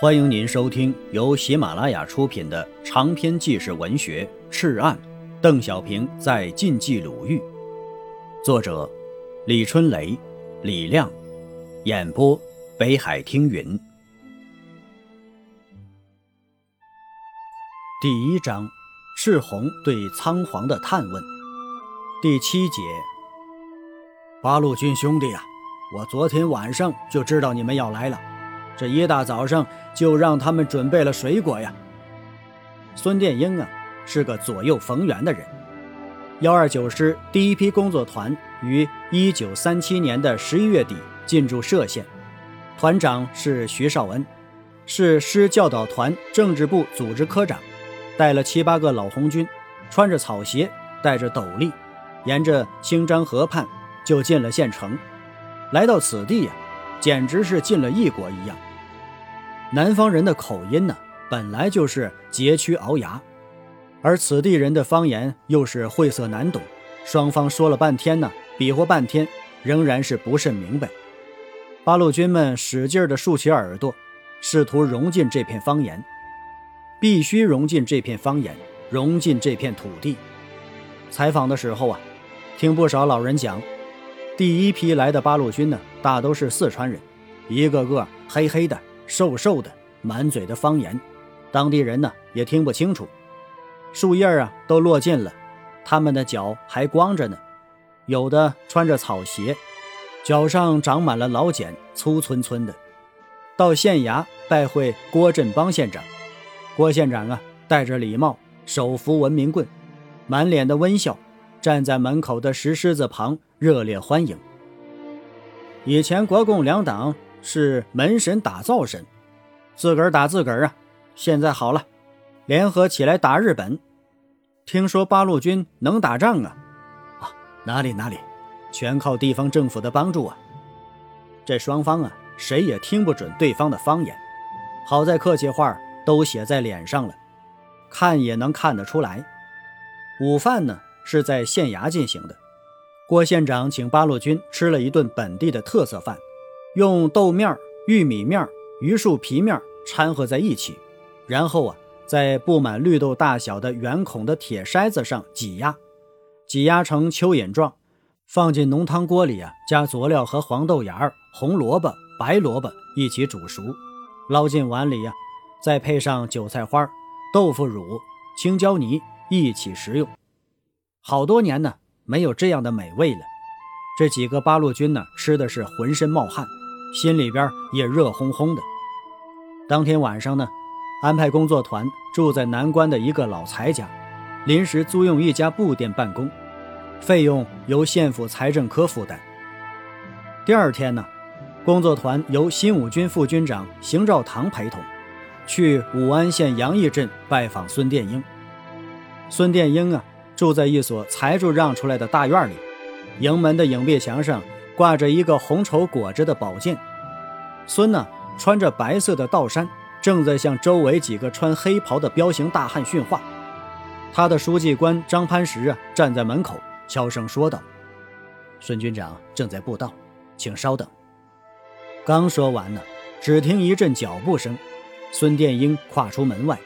欢迎您收听由喜马拉雅出品的长篇纪实文学《赤案》，邓小平在晋冀鲁豫，作者李春雷、李亮，演播北海听云。第一章：赤红对仓皇的探问。第七节：八路军兄弟啊，我昨天晚上就知道你们要来了。这一大早上就让他们准备了水果呀。孙殿英啊，是个左右逢源的人。幺二九师第一批工作团于一九三七年的十一月底进驻歙县，团长是徐绍恩，是师教导团政治部组织科长，带了七八个老红军，穿着草鞋，戴着斗笠，沿着清漳河畔就进了县城。来到此地呀，简直是进了异国一样。南方人的口音呢，本来就是佶屈聱牙，而此地人的方言又是晦涩难懂，双方说了半天呢，比划半天，仍然是不甚明白。八路军们使劲地竖起耳朵，试图融进这片方言，必须融进这片方言，融进这片土地。采访的时候啊，听不少老人讲，第一批来的八路军呢，大都是四川人，一个个黑黑的。瘦瘦的，满嘴的方言，当地人呢也听不清楚。树叶啊都落尽了，他们的脚还光着呢，有的穿着草鞋，脚上长满了老茧，粗村村的。到县衙拜会郭振邦县长，郭县长啊戴着礼帽，手扶文明棍，满脸的微笑，站在门口的石狮子旁热烈欢迎。以前国共两党。是门神打灶神，自个儿打自个儿啊！现在好了，联合起来打日本。听说八路军能打仗啊？啊，哪里哪里，全靠地方政府的帮助啊！这双方啊，谁也听不准对方的方言。好在客气话都写在脸上了，看也能看得出来。午饭呢是在县衙进行的，郭县长请八路军吃了一顿本地的特色饭。用豆面、玉米面、榆树皮面掺和在一起，然后啊，在布满绿豆大小的圆孔的铁筛子上挤压，挤压成蚯蚓状，放进浓汤锅里啊，加佐料和黄豆芽、红萝卜、白萝卜一起煮熟，捞进碗里呀，再配上韭菜花、豆腐乳、青椒泥一起食用。好多年呢，没有这样的美味了。这几个八路军呢，吃的是浑身冒汗。心里边也热烘烘的。当天晚上呢，安排工作团住在南关的一个老财家，临时租用一家布店办公，费用由县府财政科负担。第二天呢，工作团由新五军副军长邢兆堂陪同，去武安县杨义镇拜访孙殿英。孙殿英啊，住在一所财主让出来的大院里，营门的影壁墙上。挂着一个红绸裹着的宝剑，孙呢穿着白色的道衫，正在向周围几个穿黑袍的彪形大汉训话。他的书记官张潘石啊站在门口，悄声说道：“孙军长正在布道，请稍等。”刚说完呢，只听一阵脚步声，孙殿英跨出门外，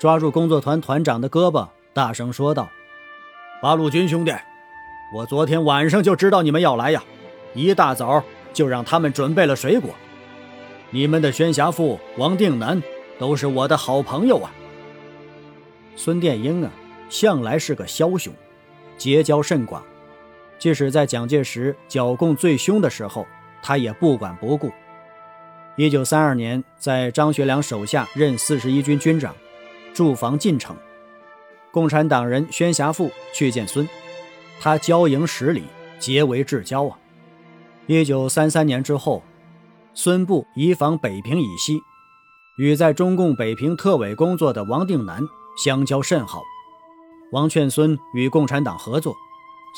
抓住工作团团长的胳膊，大声说道：“八路军兄弟，我昨天晚上就知道你们要来呀！”一大早就让他们准备了水果。你们的宣侠父王定南都是我的好朋友啊。孙殿英啊，向来是个枭雄，结交甚广。即使在蒋介石剿共最凶的时候，他也不管不顾。一九三二年，在张学良手下任四十一军军长，驻防晋城。共产党人宣侠父去见孙，他交迎十里，结为至交啊。一九三三年之后，孙部移防北平以西，与在中共北平特委工作的王定南相交甚好。王劝孙与共产党合作，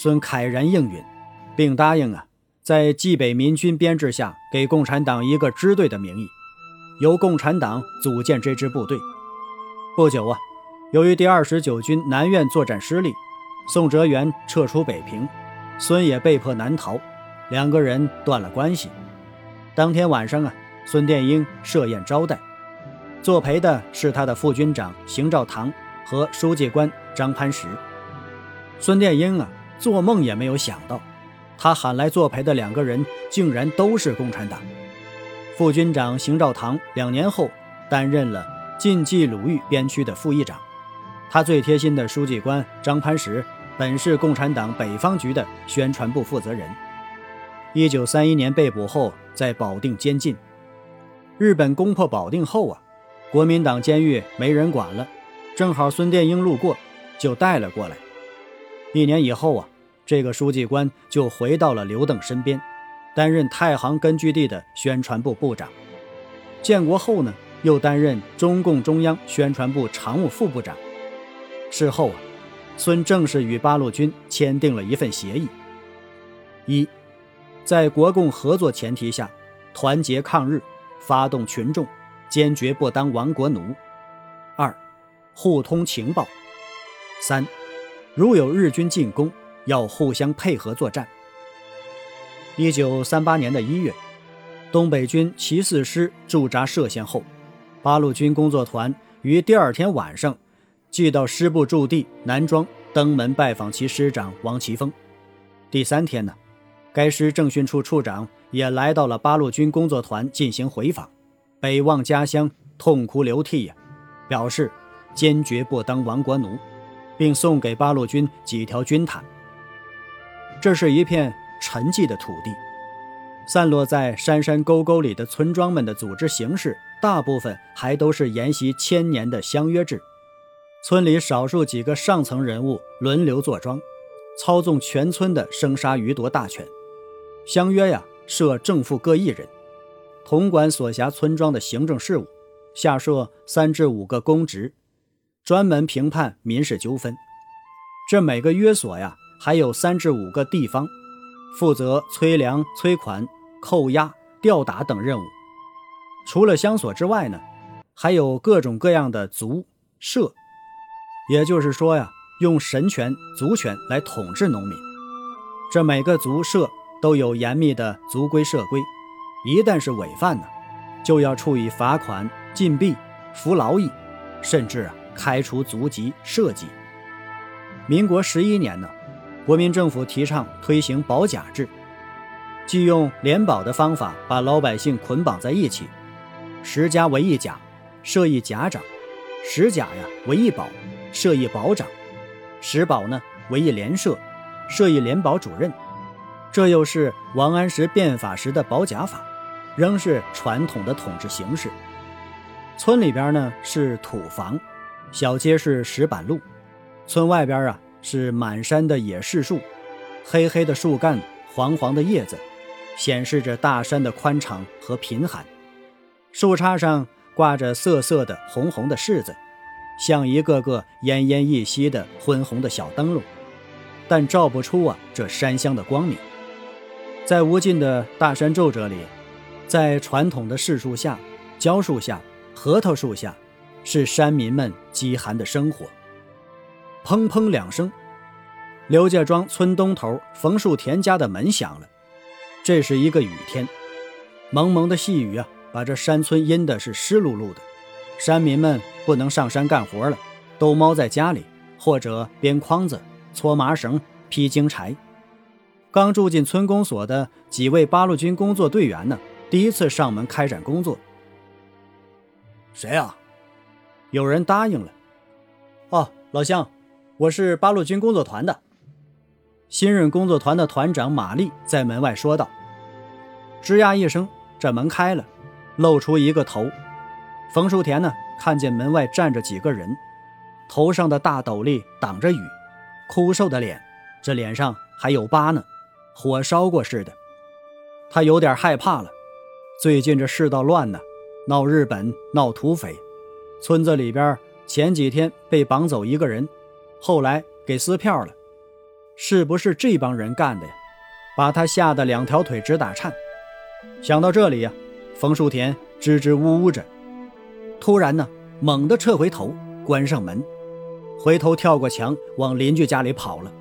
孙慨然应允，并答应啊，在冀北民军编制下给共产党一个支队的名义，由共产党组建这支部队。不久啊，由于第二十九军南苑作战失利，宋哲元撤出北平，孙也被迫南逃。两个人断了关系。当天晚上啊，孙殿英设宴招待，作陪的是他的副军长邢兆堂和书记官张攀石。孙殿英啊，做梦也没有想到，他喊来作陪的两个人竟然都是共产党。副军长邢兆堂两年后担任了晋冀鲁豫边区的副议长，他最贴心的书记官张攀石本是共产党北方局的宣传部负责人。一九三一年被捕后，在保定监禁。日本攻破保定后啊。国民党监狱没人管了，正好孙殿英路过，就带了过来。一年以后啊，这个书记官就回到了刘邓身边，担任太行根据地的宣传部部长。建国后呢，又担任中共中央宣传部常务副部长。事后啊，孙正式与八路军签订了一份协议：一，在国共合作前提下，团结抗日，发动群众。坚决不当亡国奴。二，互通情报。三，如有日军进攻，要互相配合作战。一九三八年的一月，东北军七四师驻扎歙县后，八路军工作团于第二天晚上，即到师部驻地南庄登门拜访其师长王奇峰。第三天呢，该师政训处处长也来到了八路军工作团进行回访。北望家乡，痛哭流涕呀，表示坚决不当亡国奴，并送给八路军几条军毯。这是一片沉寂的土地，散落在山山沟沟里的村庄们的组织形式，大部分还都是沿袭千年的乡约制。村里少数几个上层人物轮流坐庄，操纵全村的生杀予夺大权。乡约呀，设正副各一人。统管所辖村庄的行政事务，下设三至五个公职，专门评判民事纠纷。这每个约所呀，还有三至五个地方，负责催粮、催款、扣押、吊打等任务。除了乡所之外呢，还有各种各样的族社，也就是说呀，用神权、族权来统治农民。这每个族社都有严密的族规社规。一旦是违犯呢，就要处以罚款、禁闭、服劳役，甚至啊开除族籍、社籍。民国十一年呢，国民政府提倡推行保甲制，即用联保的方法把老百姓捆绑在一起，十家为一甲，设一甲长；十甲呀为一保，设一保长；十保呢为一联社，设一联保主任。这又是王安石变法时的保甲法。仍是传统的统治形式。村里边呢是土房，小街是石板路，村外边啊是满山的野柿树，黑黑的树干，黄黄的叶子，显示着大山的宽敞和贫寒。树杈上挂着瑟瑟的红红的柿子，像一个个奄奄一息的昏红的小灯笼，但照不出啊这山乡的光明。在无尽的大山皱褶里。在传统的柿树下、蕉树下、核桃树下，是山民们饥寒的生活。砰砰两声，刘家庄村东头冯树田家的门响了。这是一个雨天，蒙蒙的细雨啊，把这山村阴的是湿漉漉的。山民们不能上山干活了，都猫在家里，或者编筐子、搓麻绳、劈荆柴。刚住进村公所的几位八路军工作队员呢？第一次上门开展工作，谁啊？有人答应了。哦，老乡，我是八路军工作团的。新任工作团的团长马丽在门外说道。吱呀一声，这门开了，露出一个头。冯树田呢，看见门外站着几个人，头上的大斗笠挡着雨，枯瘦的脸，这脸上还有疤呢，火烧过似的。他有点害怕了。最近这世道乱呢，闹日本，闹土匪，村子里边前几天被绑走一个人，后来给撕票了，是不是这帮人干的呀？把他吓得两条腿直打颤。想到这里呀，冯树田支支吾吾着，突然呢，猛地撤回头，关上门，回头跳过墙往邻居家里跑了。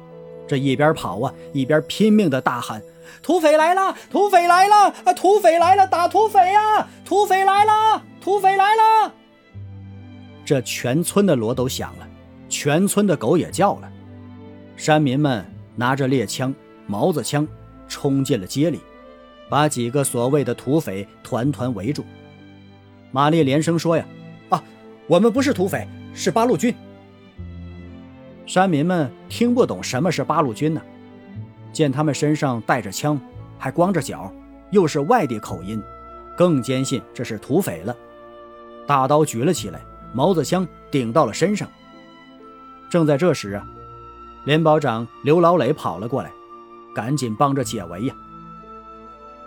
这一边跑啊，一边拼命的大喊。土匪来了！土匪来了！啊！土匪来了！打土匪呀！土匪来了！土匪来了！这全村的锣都响了，全村的狗也叫了。山民们拿着猎枪、毛子枪，冲进了街里，把几个所谓的土匪团团围住。玛丽连声说：“呀，啊，我们不是土匪，是八路军。”山民们听不懂什么是八路军呢，见他们身上带着枪，还光着脚，又是外地口音，更坚信这是土匪了。大刀举了起来，毛子枪顶到了身上。正在这时啊。连保长刘老磊跑了过来，赶紧帮着解围呀。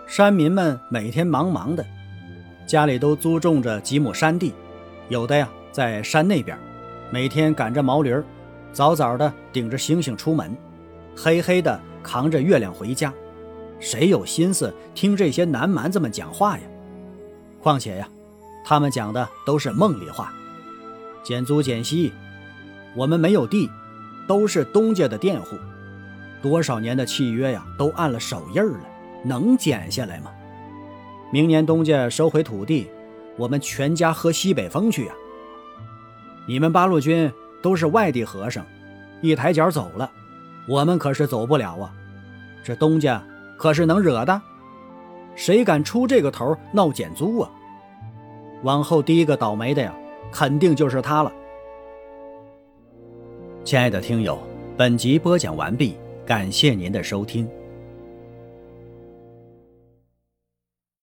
山民们每天忙忙的，家里都租种着几亩山地，有的呀在山那边，每天赶着毛驴，早早的顶着星星出门，黑黑的扛着月亮回家。谁有心思听这些南蛮子们讲话呀？况且呀，他们讲的都是梦里话，减租减息，我们没有地。都是东家的佃户，多少年的契约呀，都按了手印了，能减下来吗？明年东家收回土地，我们全家喝西北风去呀！你们八路军都是外地和尚，一抬脚走了，我们可是走不了啊！这东家可是能惹的，谁敢出这个头闹减租啊？往后第一个倒霉的呀，肯定就是他了。亲爱的听友，本集播讲完毕，感谢您的收听。